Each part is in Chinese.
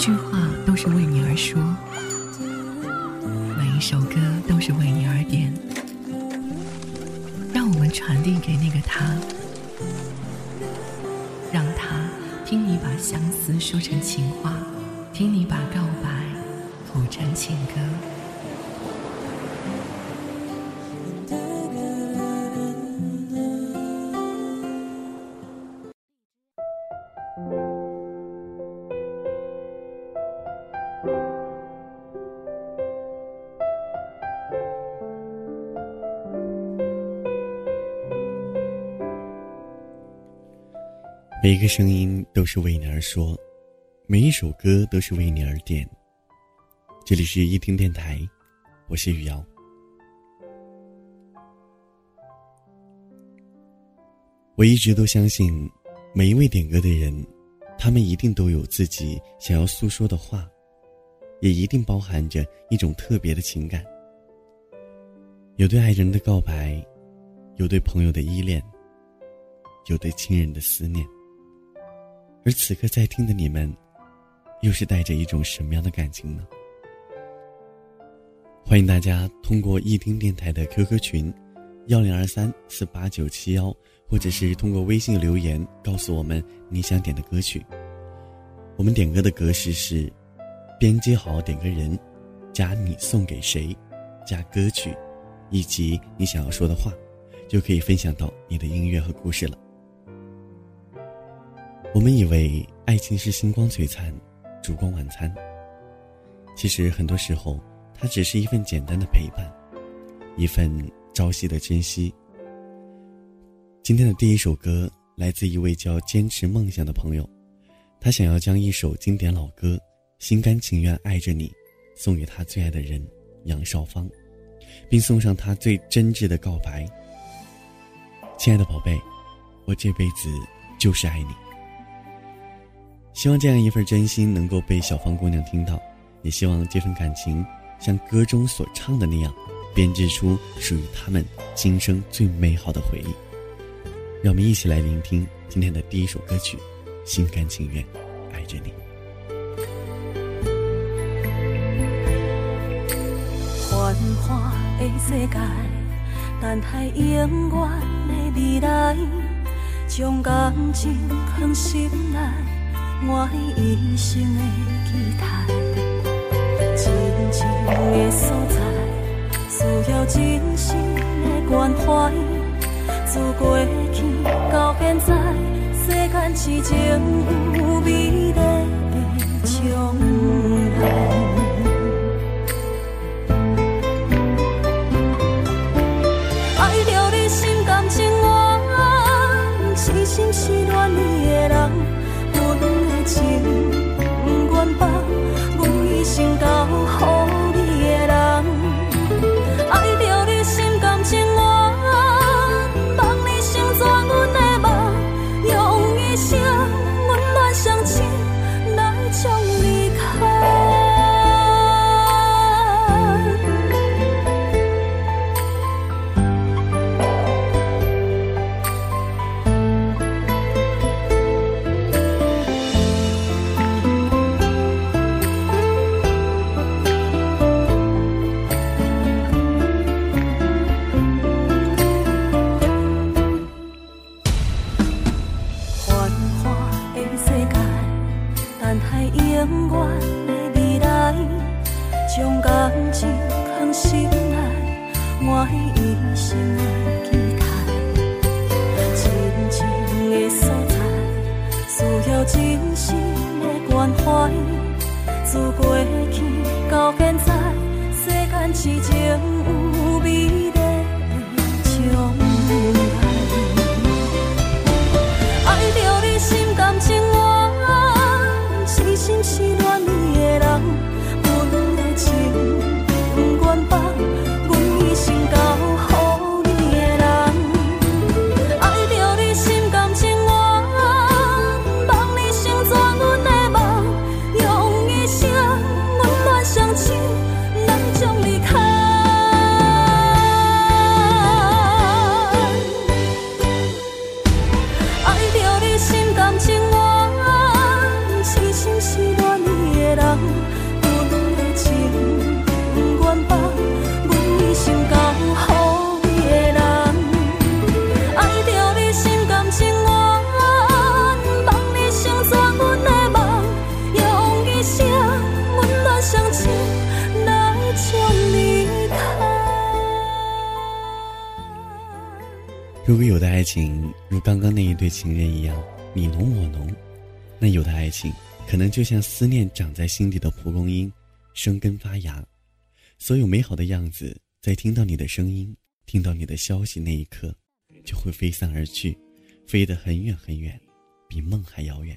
一句话都是为你而说，每一首歌都是为你而点。让我们传递给那个他，让他听你把相思说成情话，听你把告白谱成情歌。每一个声音都是为你而说，每一首歌都是为你而点。这里是一听电台，我是雨瑶。我一直都相信，每一位点歌的人，他们一定都有自己想要诉说的话，也一定包含着一种特别的情感。有对爱人的告白，有对朋友的依恋，有对亲人的思念。而此刻在听的你们，又是带着一种什么样的感情呢？欢迎大家通过易听电台的 QQ 群，幺零二三四八九七幺，或者是通过微信留言告诉我们你想点的歌曲。我们点歌的格式是：编辑好点歌人，加你送给谁，加歌曲，以及你想要说的话，就可以分享到你的音乐和故事了。我们以为爱情是星光璀璨，烛光晚餐。其实很多时候，它只是一份简单的陪伴，一份朝夕的珍惜。今天的第一首歌来自一位叫“坚持梦想”的朋友，他想要将一首经典老歌《心甘情愿爱着你》送给他最爱的人杨少芳，并送上他最真挚的告白：“亲爱的宝贝，我这辈子就是爱你。”希望这样一份真心能够被小芳姑娘听到，也希望这份感情像歌中所唱的那样，编织出属于他们今生最美好的回忆。让我们一起来聆听今天的第一首歌曲《心甘情愿爱着你》。繁华的世界，等待永远的未来，将感情放心内。我一生的期待，真情的所在，需要真心的关怀。自过去到现在，世间痴情有美丽的将来。人生的关怀，自过去到现在，世间痴情。如果有的爱情如刚刚那一对情人一样你侬我侬，那有的爱情可能就像思念长在心底的蒲公英，生根发芽，所有美好的样子在听到你的声音、听到你的消息那一刻，就会飞散而去，飞得很远很远，比梦还遥远。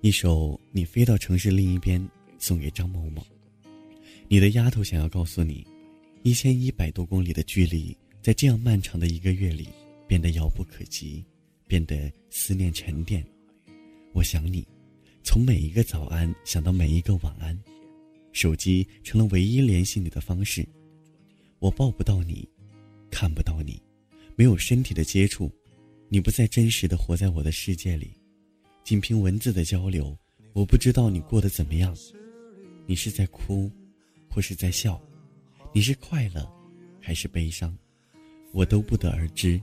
一首《你飞到城市另一边》送给张某某。你的丫头想要告诉你，一千一百多公里的距离。在这样漫长的一个月里，变得遥不可及，变得思念沉淀。我想你，从每一个早安想到每一个晚安，手机成了唯一联系你的方式。我抱不到你，看不到你，没有身体的接触，你不再真实的活在我的世界里。仅凭文字的交流，我不知道你过得怎么样。你是在哭，或是在笑？你是快乐，还是悲伤？我都不得而知。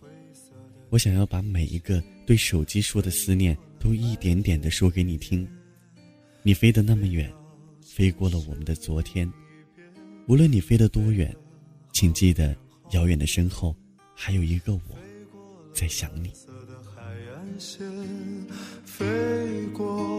我想要把每一个对手机说的思念，都一点点的说给你听。你飞得那么远，飞过了我们的昨天。无论你飞得多远，请记得，遥远的身后，还有一个我，在想你。飞过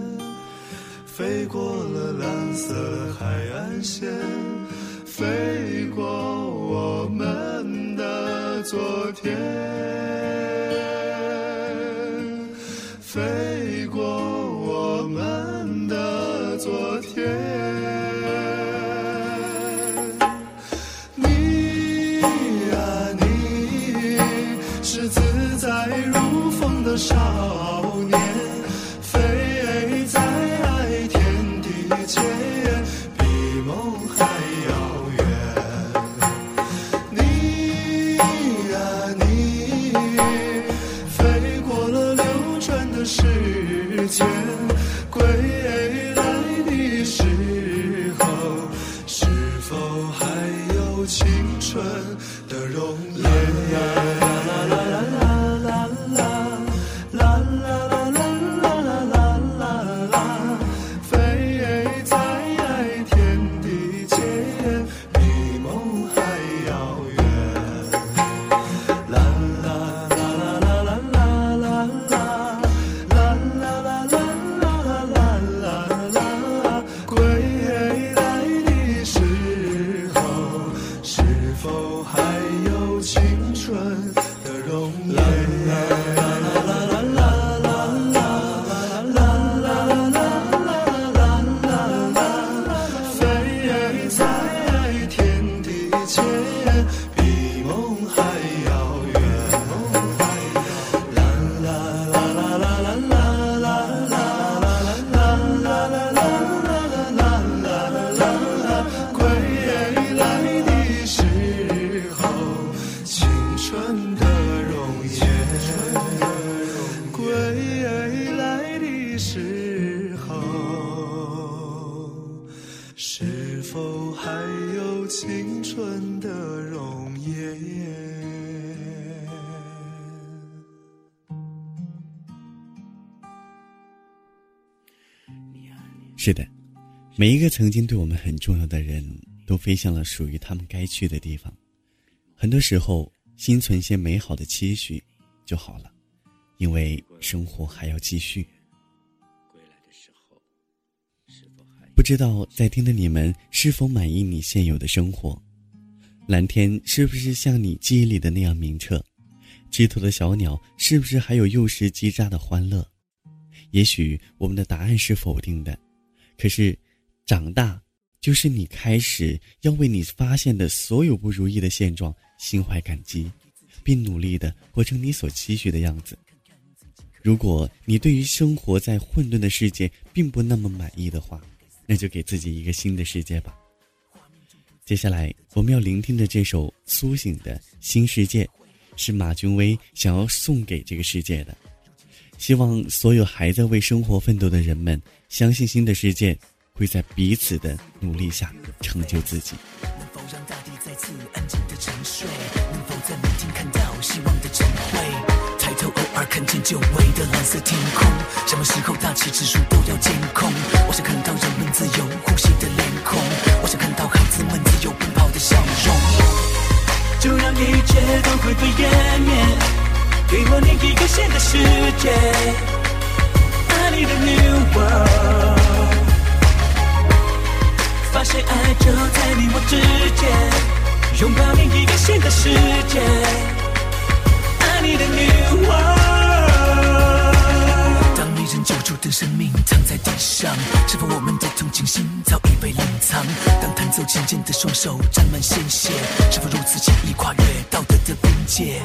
飞过了蓝色海岸线，飞过我们的昨天，青春的容颜是的，每一个曾经对我们很重要的人都飞向了属于他们该去的地方。很多时候，心存些美好的期许就好了，因为生活还要继续。不知道在听的你们是否满意你现有的生活？蓝天是不是像你记忆里的那样明澈？枝头的小鸟是不是还有幼时叽喳的欢乐？也许我们的答案是否定的，可是，长大就是你开始要为你发现的所有不如意的现状心怀感激，并努力的活成你所期许的样子。如果你对于生活在混沌的世界并不那么满意的话，那就给自己一个新的世界吧。接下来我们要聆听的这首《苏醒的新世界》，是马君威想要送给这个世界的。希望所有还在为生活奋斗的人们，相信新的世界会在彼此的努力下成就自己。能否让大地再次安静的沉睡？能否在明天看到希望的晨晖？抬头偶尔看见久违的蓝色天空，什么时候大气指数都要监控？我想看到人们自由呼吸的脸孔，我想看到孩子们自由奔跑的笑容。就让一切都灰飞烟灭。给我另一个新的世界 need a new world。发现爱就在你我之间，拥抱另一个新的世界，I need a new world。当没人救助的生命躺在地上，是否我们的同情心早已被冷藏？当弹奏琴键的双手沾满鲜血，是否如此轻易跨越道德的边界？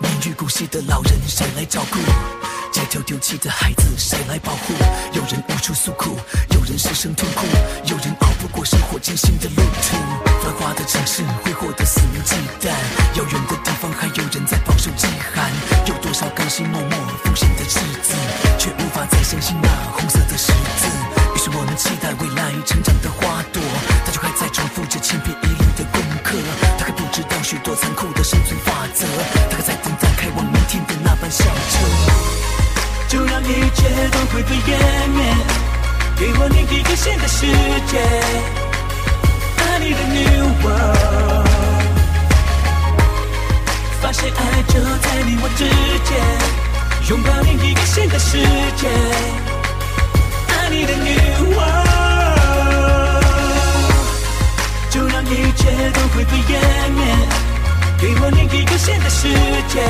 年逾古稀的老人谁来照顾？街头丢弃的孩子谁来保护？有人无处诉苦，有人失声痛哭，有人熬不过生活艰辛的路途。繁华的城市挥霍得肆无忌惮，遥远的地方还有人新的世界。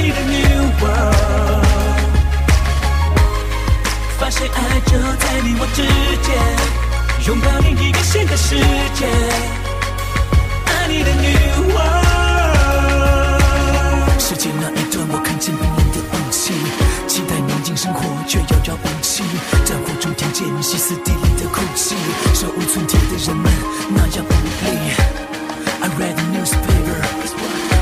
need a new world，发现爱就在你我之间，拥抱另一个新的世界。I need a new world，世界那一端我看见冰冷的雾气，期待宁静生活却遥遥无期，战火中听见歇斯底里的哭泣，手无寸铁的人们那样无力。I read the newspaper,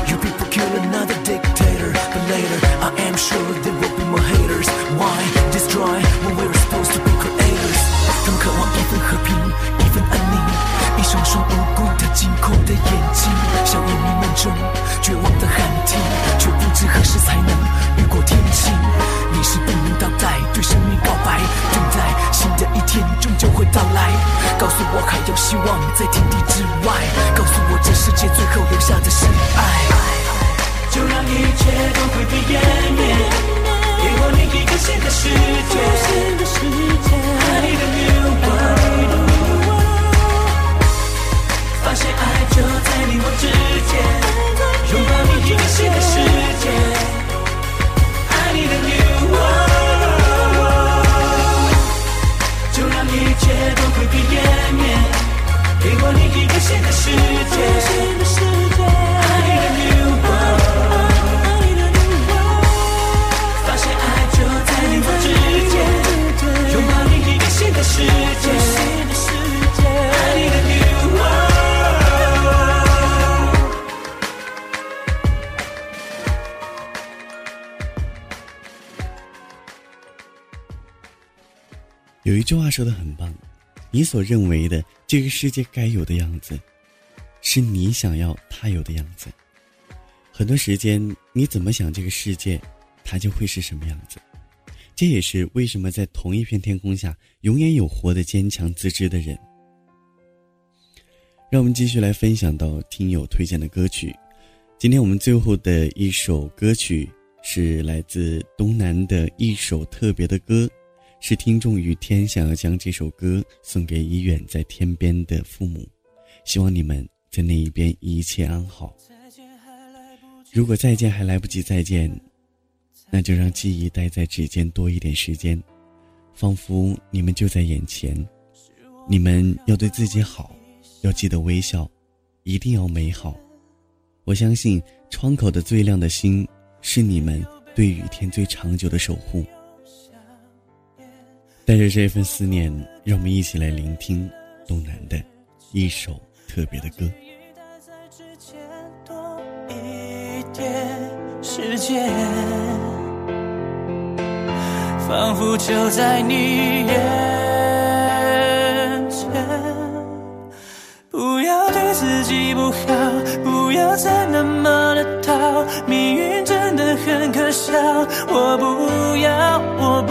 you people kill another dictator. But later. I am sure there will be more haters. Why destroy when we're supposed to be creators? 他们渴望一份和平，一份安宁，一双双无辜的惊恐的眼睛，笑意弥漫中绝望的喊停，却不知何时才能雨过天晴。你是不能倒带，对生命告白，等待新的一天终究会到来。告诉我还有希望在天地之外，告诉我一切都会被湮灭，给我另一个新的世界。I need a new world，发现爱就在你我之间，拥抱另一个新的说的很棒，你所认为的这个世界该有的样子，是你想要它有的样子。很多时间，你怎么想这个世界，它就会是什么样子。这也是为什么在同一片天空下，永远有活得坚强自知的人。让我们继续来分享到听友推荐的歌曲。今天我们最后的一首歌曲是来自东南的一首特别的歌，是听众雨天想要将这首歌送给已远在天边的父母，希望你们在那一边一切安好。如果再见还来不及再见，那就让记忆待在指尖多一点时间，仿佛你们就在眼前。你们要对自己好。要记得微笑，一定要美好。我相信窗口的最亮的星，是你们对雨天最长久的守护。带着这份思念，让我们一起来聆听东南的一首特别的歌。时间，仿佛就在你眼。不要对自己不好，不要再那么的逃。命运真的很可笑，我不要，我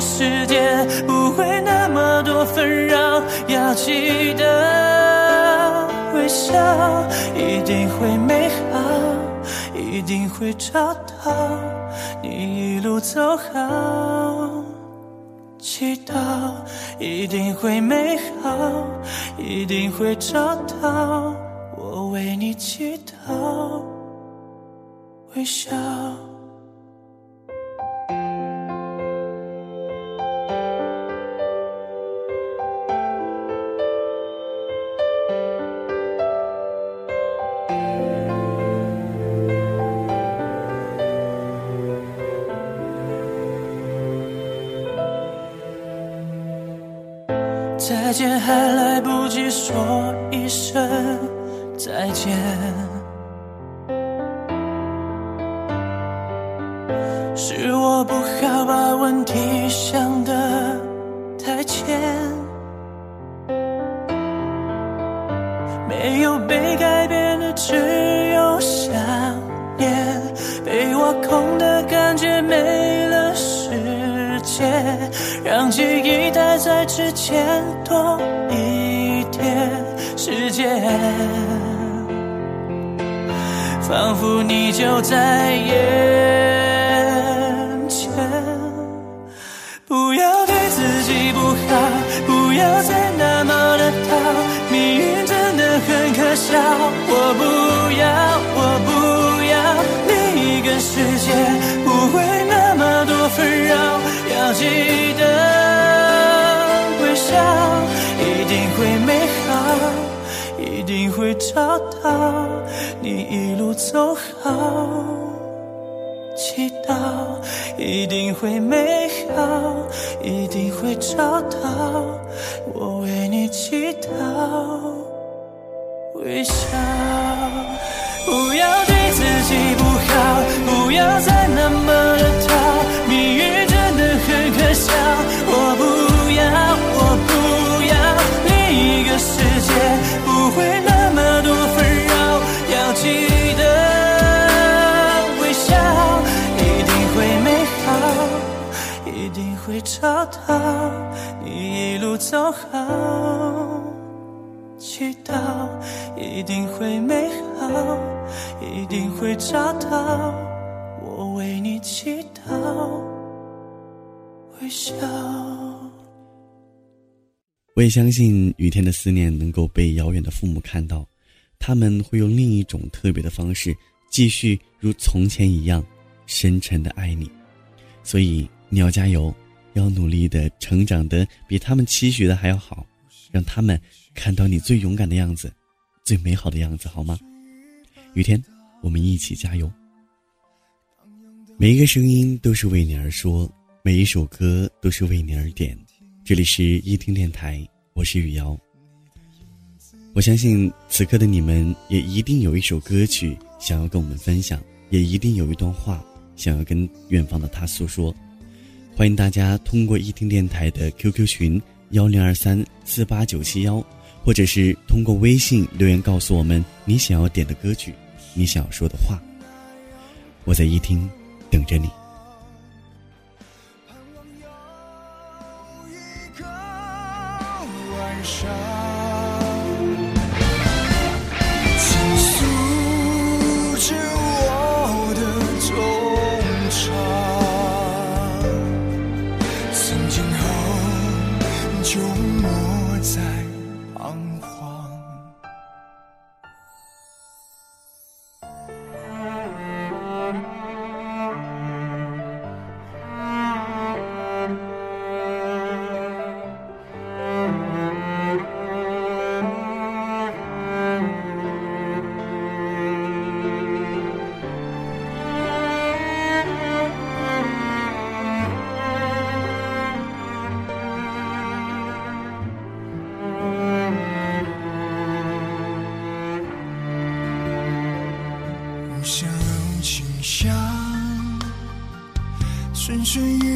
世界，不会那么多纷扰。要记得微笑，一定会美好，一定会找到你一路走好。祈祷一定会美好，一定会找到我为你祈祷，微笑。是我不好把问题想得太浅，没有被改变的只有想念，被挖空的感觉没了世界。让记忆待在之前多一点时间，仿佛你就在眼要再那么的逃，命运真的很可笑。我不要，我不要另一个世界，不会那么多纷扰。要记得微笑，一定会美好，一定会找到你一路走好。祈祷一定会美好，一定会找到我为你祈祷。微笑，不要对自己不好，不要再那么的找到你一路走好。祈祷一定会美好，一定会找到我为你祈祷。微笑。我也相信雨天的思念能够被遥远的父母看到，他们会用另一种特别的方式，继续如从前一样深沉的爱你。所以你要加油，要努力的成长的比他们期许的还要好，让他们看到你最勇敢的样子，最美好的样子，好吗？雨天，我们一起加油。每一个声音都是为你而说。每一首歌都是为你而点，这里是一听电台，我是雨瑶。我相信此刻的你们也一定有一首歌曲想要跟我们分享，也一定有一段话想要跟远方的他诉说。欢迎大家通过一听电台的 QQ 群幺零二三四八九七幺，或者是通过微信留言告诉我们你想要点的歌曲，你想要说的话。我在一听，等着你。盼望有一个晚上。春。